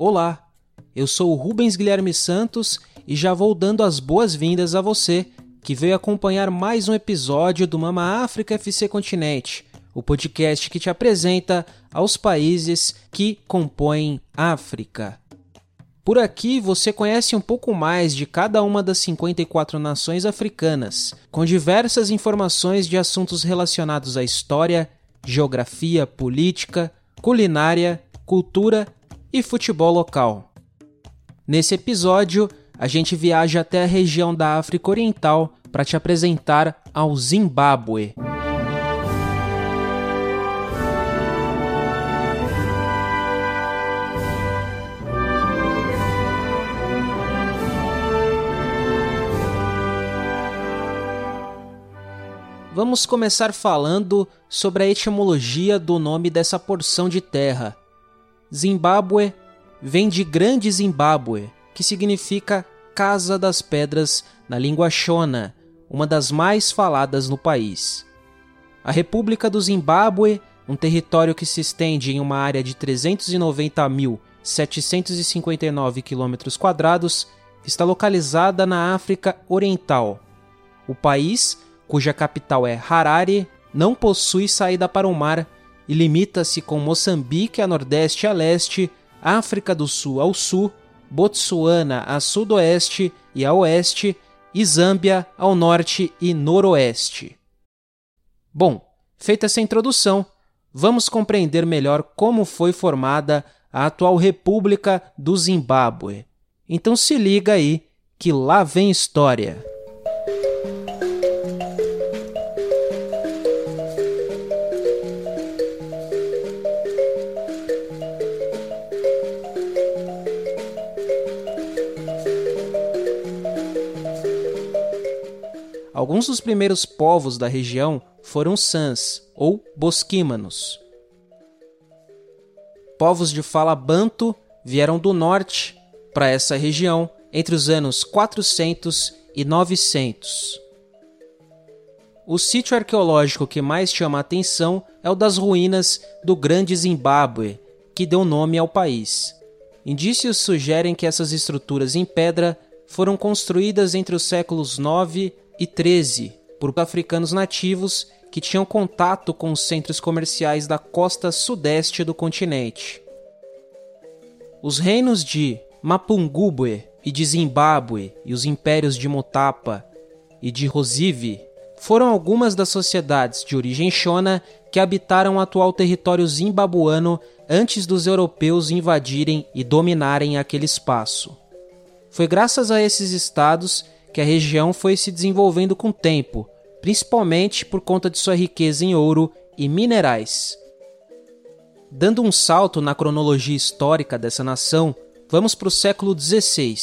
Olá, eu sou o Rubens Guilherme Santos e já vou dando as boas-vindas a você que veio acompanhar mais um episódio do Mama África FC Continente, o podcast que te apresenta aos países que compõem África. Por aqui você conhece um pouco mais de cada uma das 54 nações africanas, com diversas informações de assuntos relacionados à história, geografia, política, culinária, cultura e futebol local. Nesse episódio, a gente viaja até a região da África Oriental para te apresentar ao Zimbábue. Vamos começar falando sobre a etimologia do nome dessa porção de terra. Zimbábue vem de Grande Zimbábue, que significa Casa das Pedras na língua Shona, uma das mais faladas no país. A República do Zimbábue, um território que se estende em uma área de 390.759 km, está localizada na África Oriental. O país cuja capital é Harare, não possui saída para o mar e limita-se com Moçambique a nordeste e a leste, África do Sul ao sul, Botsuana a sudoeste e a oeste e Zâmbia ao norte e noroeste. Bom, feita essa introdução, vamos compreender melhor como foi formada a atual República do Zimbábue. Então se liga aí que lá vem história. Alguns dos primeiros povos da região foram Sans, ou Bosquímanos. Povos de fala banto vieram do norte para essa região entre os anos 400 e 900. O sítio arqueológico que mais chama a atenção é o das ruínas do Grande Zimbábue, que deu nome ao país. Indícios sugerem que essas estruturas em pedra foram construídas entre os séculos 9 e 13 por africanos nativos que tinham contato com os centros comerciais da costa sudeste do continente. Os reinos de Mapungubwe e de Zimbábue e os impérios de Motapa e de Rosive foram algumas das sociedades de origem Shona que habitaram o atual território zimbabuano antes dos europeus invadirem e dominarem aquele espaço. Foi graças a esses estados que a região foi se desenvolvendo com o tempo, principalmente por conta de sua riqueza em ouro e minerais. Dando um salto na cronologia histórica dessa nação, vamos para o século XVI.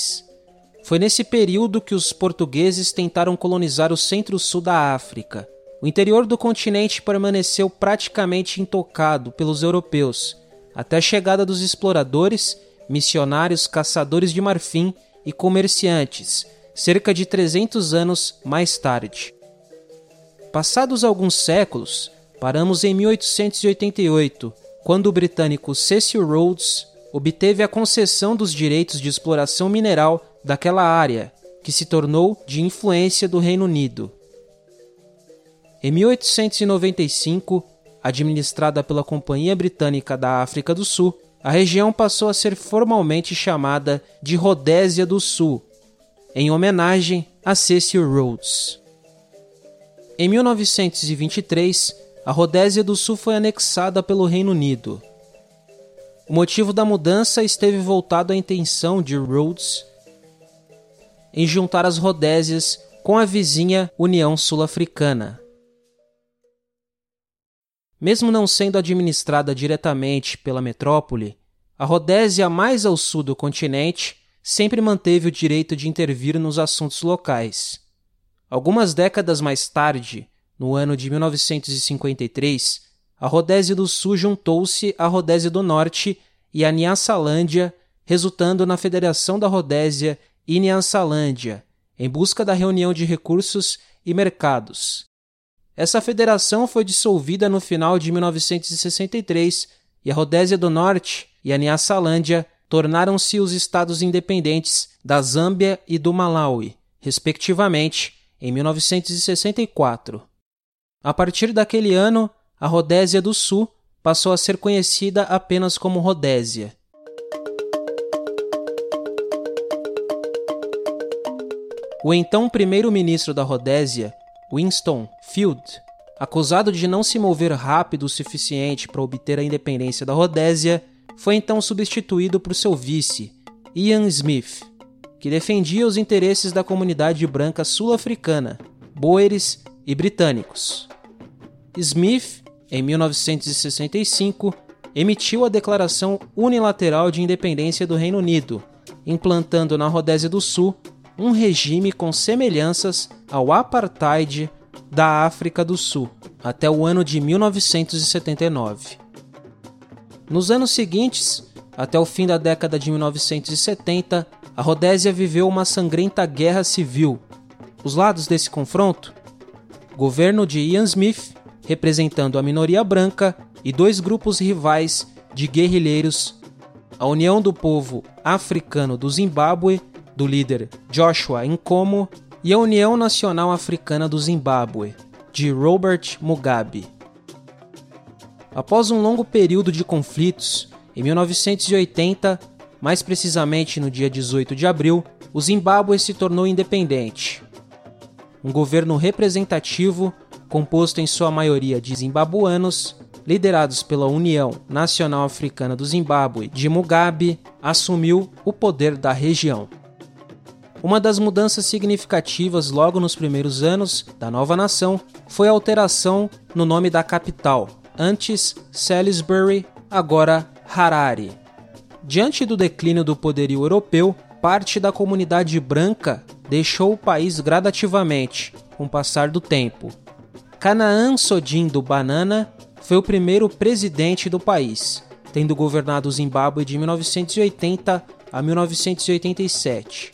Foi nesse período que os portugueses tentaram colonizar o centro-sul da África. O interior do continente permaneceu praticamente intocado pelos europeus, até a chegada dos exploradores, missionários, caçadores de marfim e comerciantes, cerca de 300 anos mais tarde. Passados alguns séculos, paramos em 1888, quando o britânico Cecil Rhodes obteve a concessão dos direitos de exploração mineral daquela área, que se tornou de influência do Reino Unido. Em 1895, administrada pela Companhia Britânica da África do Sul, a região passou a ser formalmente chamada de Rodésia do Sul, em homenagem a Cecil Rhodes. Em 1923, a Rodésia do Sul foi anexada pelo Reino Unido. O motivo da mudança esteve voltado à intenção de Rhodes em juntar as Rodésias com a vizinha União Sul-Africana. Mesmo não sendo administrada diretamente pela metrópole, a Rodésia mais ao sul do continente sempre manteve o direito de intervir nos assuntos locais. Algumas décadas mais tarde, no ano de 1953, a Rodésia do Sul juntou-se à Rodésia do Norte e à Nyasalândia, resultando na Federação da Rodésia e Nyasalândia, em busca da reunião de recursos e mercados. Essa federação foi dissolvida no final de 1963 e a Rodésia do Norte e a Nyasalândia tornaram-se os estados independentes da Zâmbia e do Malawi, respectivamente, em 1964. A partir daquele ano, a Rodésia do Sul passou a ser conhecida apenas como Rodésia. O então primeiro-ministro da Rodésia, Winston Field, acusado de não se mover rápido o suficiente para obter a independência da Rodésia, foi então substituído por seu vice, Ian Smith, que defendia os interesses da comunidade branca sul-africana, boeres e britânicos. Smith, em 1965, emitiu a Declaração Unilateral de Independência do Reino Unido, implantando na Rodésia do Sul um regime com semelhanças ao apartheid da África do Sul, até o ano de 1979. Nos anos seguintes, até o fim da década de 1970, a Rodésia viveu uma sangrenta guerra civil. Os lados desse confronto? Governo de Ian Smith, representando a minoria branca, e dois grupos rivais de guerrilheiros, a União do Povo Africano do Zimbábue, do líder Joshua Nkomo, e a União Nacional Africana do Zimbábue, de Robert Mugabe. Após um longo período de conflitos, em 1980, mais precisamente no dia 18 de abril, o Zimbábue se tornou independente. Um governo representativo, composto em sua maioria de zimbabuanos, liderados pela União Nacional Africana do Zimbábue de Mugabe, assumiu o poder da região. Uma das mudanças significativas logo nos primeiros anos da nova nação foi a alteração no nome da capital, antes Salisbury, agora Harare. Diante do declínio do poderio europeu, parte da comunidade branca deixou o país gradativamente, com o passar do tempo. Canaan Sodindo Banana foi o primeiro presidente do país, tendo governado o Zimbábue de 1980 a 1987.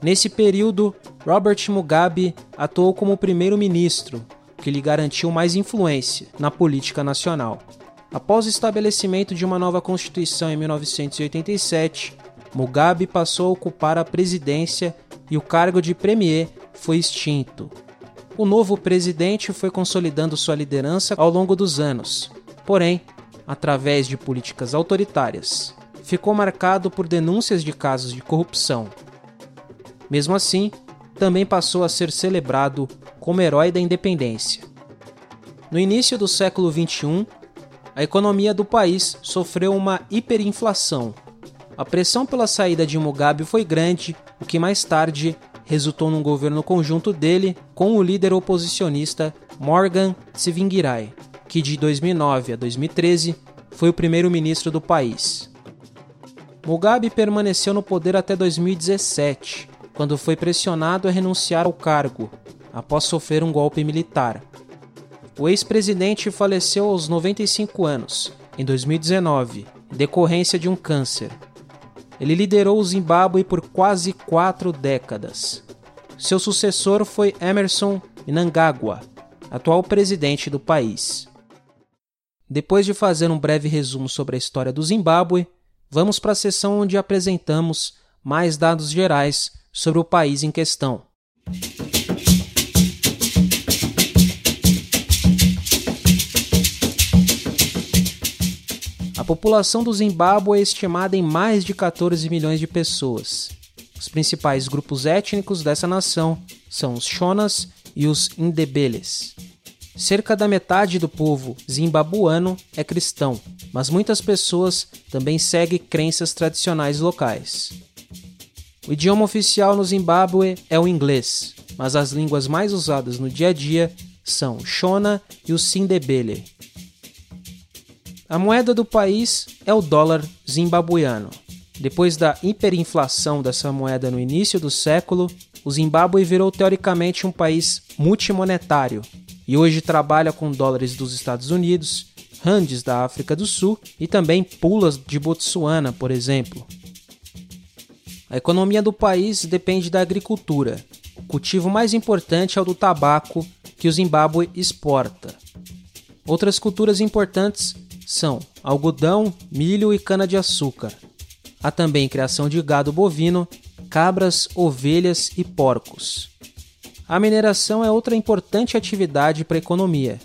Nesse período, Robert Mugabe atuou como primeiro-ministro, que lhe garantiu mais influência na política nacional. Após o estabelecimento de uma nova Constituição em 1987, Mugabe passou a ocupar a presidência e o cargo de premier foi extinto. O novo presidente foi consolidando sua liderança ao longo dos anos, porém, através de políticas autoritárias. Ficou marcado por denúncias de casos de corrupção. Mesmo assim, também passou a ser celebrado como herói da independência. No início do século XXI, a economia do país sofreu uma hiperinflação. A pressão pela saída de Mugabe foi grande, o que mais tarde resultou num governo conjunto dele com o líder oposicionista Morgan Tsvangirai, que de 2009 a 2013 foi o primeiro-ministro do país. Mugabe permaneceu no poder até 2017, quando foi pressionado a renunciar ao cargo após sofrer um golpe militar. O ex-presidente faleceu aos 95 anos, em 2019, em decorrência de um câncer. Ele liderou o Zimbábue por quase quatro décadas. Seu sucessor foi Emerson Mnangagwa, atual presidente do país. Depois de fazer um breve resumo sobre a história do Zimbábue, vamos para a seção onde apresentamos mais dados gerais sobre o país em questão. A população do Zimbábue é estimada em mais de 14 milhões de pessoas. Os principais grupos étnicos dessa nação são os Shonas e os Indebeles. Cerca da metade do povo zimbabuano é cristão, mas muitas pessoas também seguem crenças tradicionais locais. O idioma oficial no Zimbábue é o inglês, mas as línguas mais usadas no dia a dia são o Shona e o Sindebele. A moeda do país é o dólar zimbabuiano. Depois da hiperinflação dessa moeda no início do século, o Zimbábue virou teoricamente um país multimonetário e hoje trabalha com dólares dos Estados Unidos, randes da África do Sul e também pulas de Botsuana, por exemplo. A economia do país depende da agricultura. O cultivo mais importante é o do tabaco, que o Zimbábue exporta. Outras culturas importantes são algodão, milho e cana-de-açúcar. Há também criação de gado bovino, cabras, ovelhas e porcos. A mineração é outra importante atividade para a economia.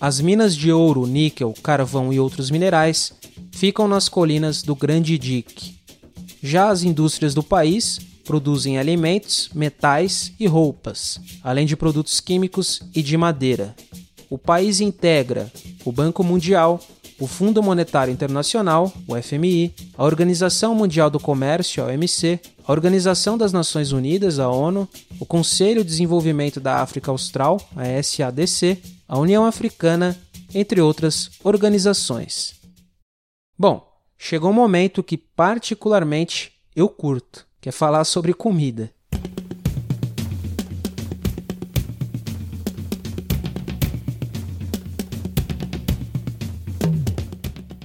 As minas de ouro, níquel, carvão e outros minerais ficam nas colinas do Grande Dique. Já as indústrias do país produzem alimentos, metais e roupas, além de produtos químicos e de madeira. O país integra o Banco Mundial, o Fundo Monetário Internacional, o FMI, a Organização Mundial do Comércio, a OMC, a Organização das Nações Unidas, a ONU, o Conselho de Desenvolvimento da África Austral, a SADC, a União Africana, entre outras organizações. Bom, chegou um momento que particularmente eu curto, que é falar sobre comida.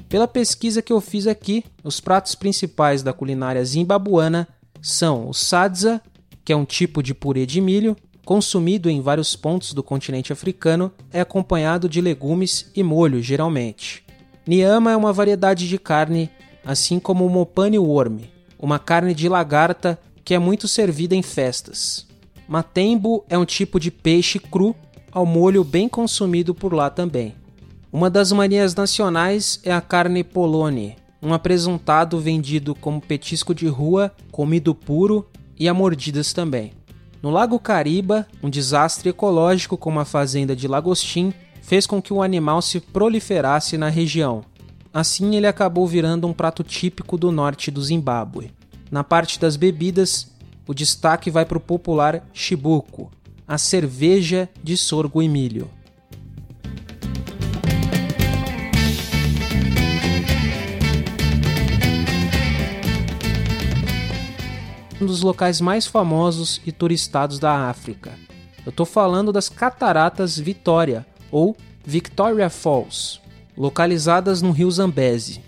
Pela pesquisa que eu fiz aqui, os pratos principais da culinária zimbabuana são o sadza, que é um tipo de purê de milho, consumido em vários pontos do continente africano, é acompanhado de legumes e molho, geralmente. Niama é uma variedade de carne, assim como o mopane worm, uma carne de lagarta que é muito servida em festas. Matembo é um tipo de peixe cru ao molho bem consumido por lá também. Uma das manias nacionais é a carne polone, um apresentado vendido como petisco de rua, comido puro e a mordidas também. No Lago Cariba, um desastre ecológico como a fazenda de Lagostim fez com que o animal se proliferasse na região. Assim, ele acabou virando um prato típico do norte do Zimbábue. Na parte das bebidas, o destaque vai para o popular chibuco, a cerveja de sorgo e milho. um dos locais mais famosos e turistados da África. Eu estou falando das Cataratas Vitória, ou Victoria Falls, localizadas no rio Zambeze.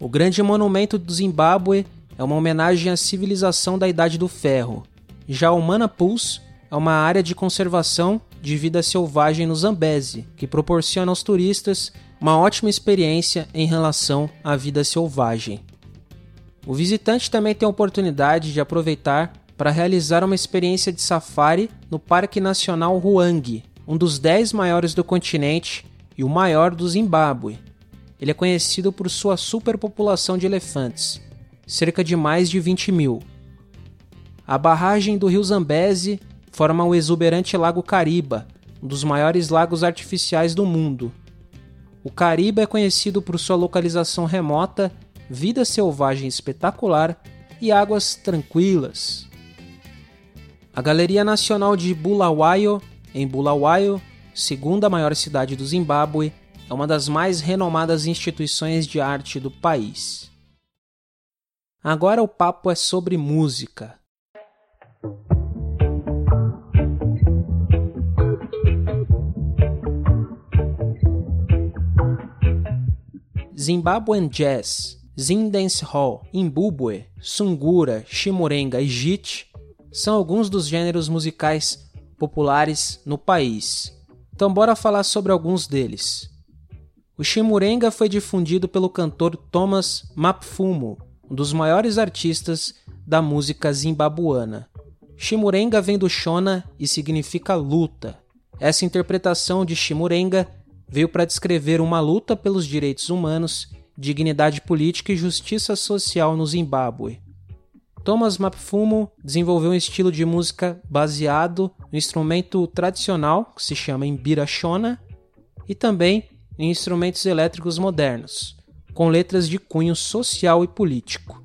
O grande monumento do Zimbábue é uma homenagem à civilização da Idade do Ferro. Já o Manapus é uma área de conservação de vida selvagem no Zambeze, que proporciona aos turistas uma ótima experiência em relação à vida selvagem. O visitante também tem a oportunidade de aproveitar para realizar uma experiência de safari no Parque Nacional Ruang, um dos 10 maiores do continente e o maior do Zimbábue. Ele é conhecido por sua superpopulação de elefantes, cerca de mais de 20 mil. A barragem do rio Zambeze forma o exuberante Lago Cariba, um dos maiores lagos artificiais do mundo. O Cariba é conhecido por sua localização remota vida selvagem espetacular e águas tranquilas. A Galeria Nacional de Bulawayo, em Bulawayo, segunda maior cidade do Zimbábue, é uma das mais renomadas instituições de arte do país. Agora o papo é sobre música. Zimbabwean Jazz Zindance Hall, Imbubwe, Sungura, Chimurenga e Jit são alguns dos gêneros musicais populares no país. Então bora falar sobre alguns deles. O Chimurenga foi difundido pelo cantor Thomas Mapfumo, um dos maiores artistas da música zimbabuana. Chimurenga vem do Shona e significa luta. Essa interpretação de Chimurenga veio para descrever uma luta pelos direitos humanos dignidade política e justiça social no Zimbábue. Thomas Mapfumo desenvolveu um estilo de música baseado no instrumento tradicional, que se chama Imbirashona, e também em instrumentos elétricos modernos, com letras de cunho social e político.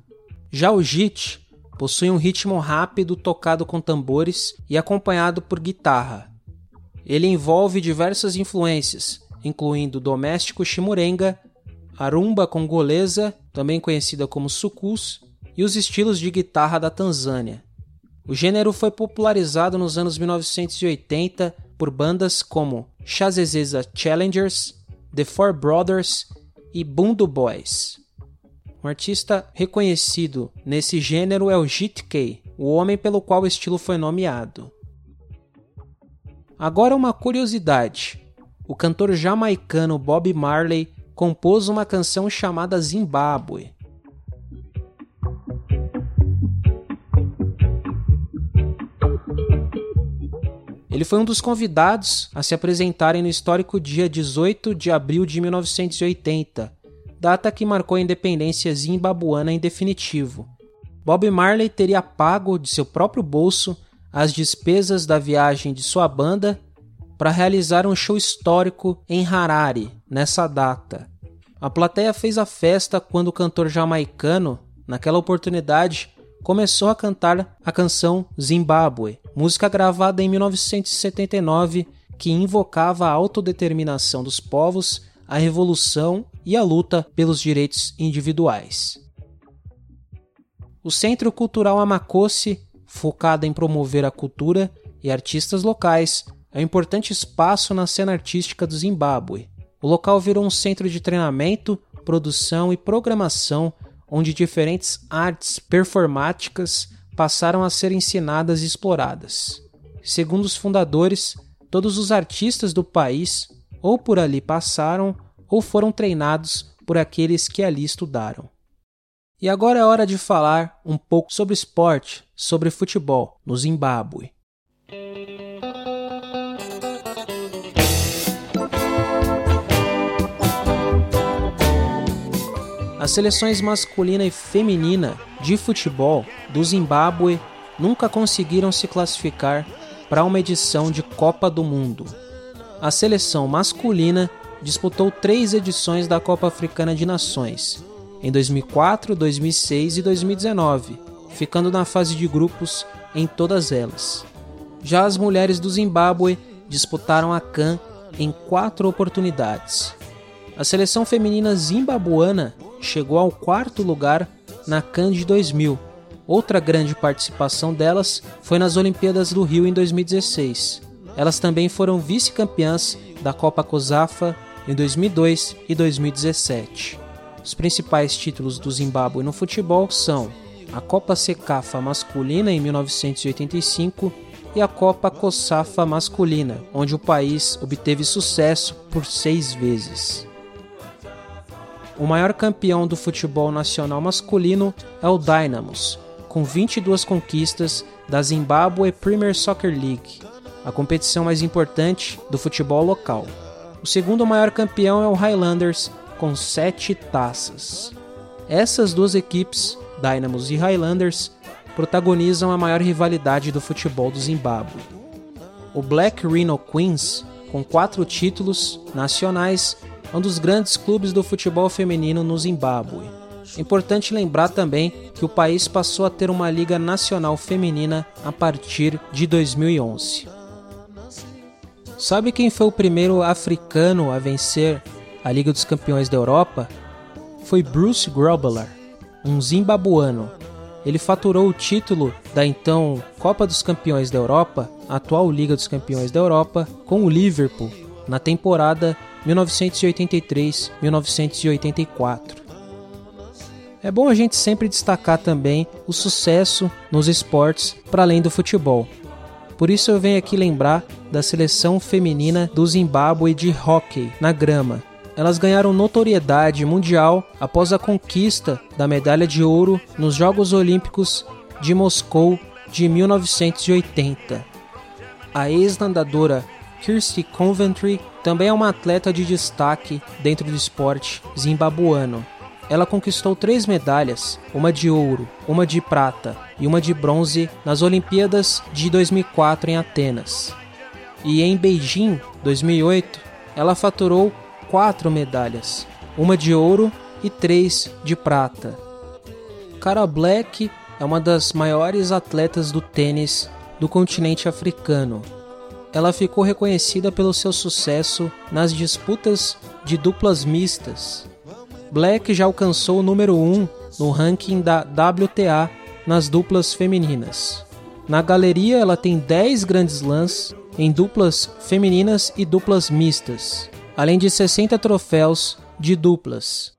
Já o JIT possui um ritmo rápido tocado com tambores e acompanhado por guitarra. Ele envolve diversas influências, incluindo doméstico chimurenga, a rumba congolesa, também conhecida como sucus, e os estilos de guitarra da Tanzânia. O gênero foi popularizado nos anos 1980 por bandas como Chazezeza Challengers, The Four Brothers e Bundu Boys. Um artista reconhecido nesse gênero é o Jit K, o homem pelo qual o estilo foi nomeado. Agora uma curiosidade. O cantor jamaicano Bob Marley compôs uma canção chamada Zimbábue. Ele foi um dos convidados a se apresentarem no histórico dia 18 de abril de 1980, data que marcou a independência zimbabuana em definitivo. Bob Marley teria pago de seu próprio bolso as despesas da viagem de sua banda para realizar um show histórico em Harare nessa data. A plateia fez a festa quando o cantor jamaicano, naquela oportunidade, começou a cantar a canção Zimbábue, música gravada em 1979 que invocava a autodeterminação dos povos, a revolução e a luta pelos direitos individuais. O Centro Cultural Amacosse, focado em promover a cultura e artistas locais, é um importante espaço na cena artística do Zimbábue. O local virou um centro de treinamento, produção e programação onde diferentes artes performáticas passaram a ser ensinadas e exploradas. Segundo os fundadores, todos os artistas do país ou por ali passaram ou foram treinados por aqueles que ali estudaram. E agora é hora de falar um pouco sobre esporte, sobre futebol no Zimbábue. As seleções masculina e feminina de futebol do Zimbábue nunca conseguiram se classificar para uma edição de Copa do Mundo. A seleção masculina disputou três edições da Copa Africana de Nações, em 2004, 2006 e 2019, ficando na fase de grupos em todas elas. Já as mulheres do Zimbábue disputaram a CAN em quatro oportunidades. A seleção feminina zimbabuana chegou ao quarto lugar na CAN de 2000. Outra grande participação delas foi nas Olimpíadas do Rio em 2016. Elas também foram vice-campeãs da Copa COSAFA em 2002 e 2017. Os principais títulos do Zimbábue no futebol são a Copa Secafa masculina em 1985 e a Copa COSAFA masculina, onde o país obteve sucesso por seis vezes. O maior campeão do futebol nacional masculino é o Dynamos, com 22 conquistas da Zimbabwe Premier Soccer League, a competição mais importante do futebol local. O segundo maior campeão é o Highlanders, com 7 taças. Essas duas equipes, Dynamos e Highlanders, protagonizam a maior rivalidade do futebol do Zimbábue. O Black Rhino Queens, com quatro títulos nacionais, um dos grandes clubes do futebol feminino no Zimbábue. Importante lembrar também que o país passou a ter uma liga nacional feminina a partir de 2011. Sabe quem foi o primeiro africano a vencer a Liga dos Campeões da Europa? Foi Bruce Grobbelaar, um zimbabuano. Ele faturou o título da então Copa dos Campeões da Europa, atual Liga dos Campeões da Europa, com o Liverpool na temporada 1983-1984. É bom a gente sempre destacar também o sucesso nos esportes para além do futebol. Por isso eu venho aqui lembrar da seleção feminina do Zimbábue de hóquei na grama. Elas ganharam notoriedade mundial após a conquista da medalha de ouro nos Jogos Olímpicos de Moscou de 1980. A ex-nadadora Kirsty Coventry também é uma atleta de destaque dentro do esporte zimbabuano. Ela conquistou três medalhas, uma de ouro, uma de prata e uma de bronze nas Olimpíadas de 2004 em Atenas. E em Beijing, 2008, ela faturou quatro medalhas, uma de ouro e três de prata. Cara Black é uma das maiores atletas do tênis do continente africano ela ficou reconhecida pelo seu sucesso nas disputas de duplas mistas. Black já alcançou o número 1 no ranking da WTA nas duplas femininas. Na galeria, ela tem 10 grandes lãs em duplas femininas e duplas mistas, além de 60 troféus de duplas.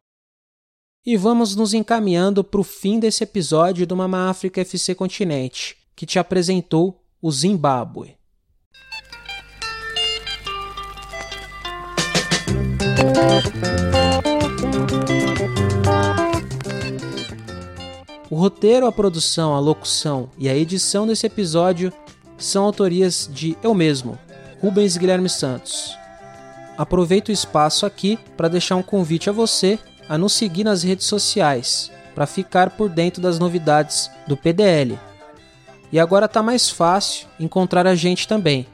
E vamos nos encaminhando para o fim desse episódio do Mama África FC Continente, que te apresentou o Zimbábue. O roteiro, a produção, a locução e a edição desse episódio são autorias de eu mesmo, Rubens Guilherme Santos. Aproveito o espaço aqui para deixar um convite a você a nos seguir nas redes sociais, para ficar por dentro das novidades do PDL. E agora está mais fácil encontrar a gente também.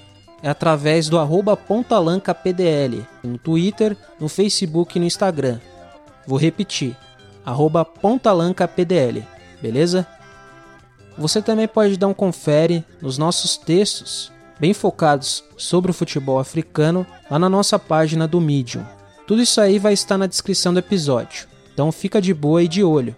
É através do arroba pontalancapdl, no Twitter, no Facebook e no Instagram. Vou repetir, arroba pontalancapdl, beleza? Você também pode dar um confere nos nossos textos, bem focados sobre o futebol africano, lá na nossa página do Medium. Tudo isso aí vai estar na descrição do episódio, então fica de boa e de olho.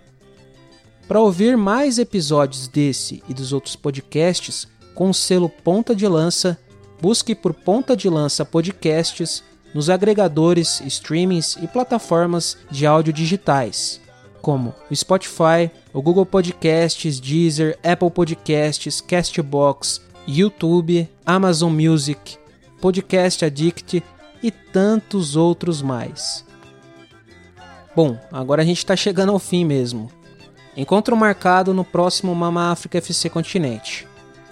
Para ouvir mais episódios desse e dos outros podcasts com o selo Ponta de Lança, busque por Ponta de Lança Podcasts nos agregadores, streamings e plataformas de áudio digitais, como o Spotify, o Google Podcasts, Deezer, Apple Podcasts, Castbox, YouTube, Amazon Music, Podcast Addict e tantos outros mais. Bom, agora a gente está chegando ao fim mesmo. Encontro marcado no próximo Mama África FC Continente.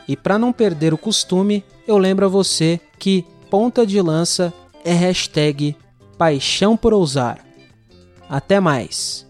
E para não perder o costume, eu lembro a você que ponta de lança é hashtag paixão por ousar. Até mais!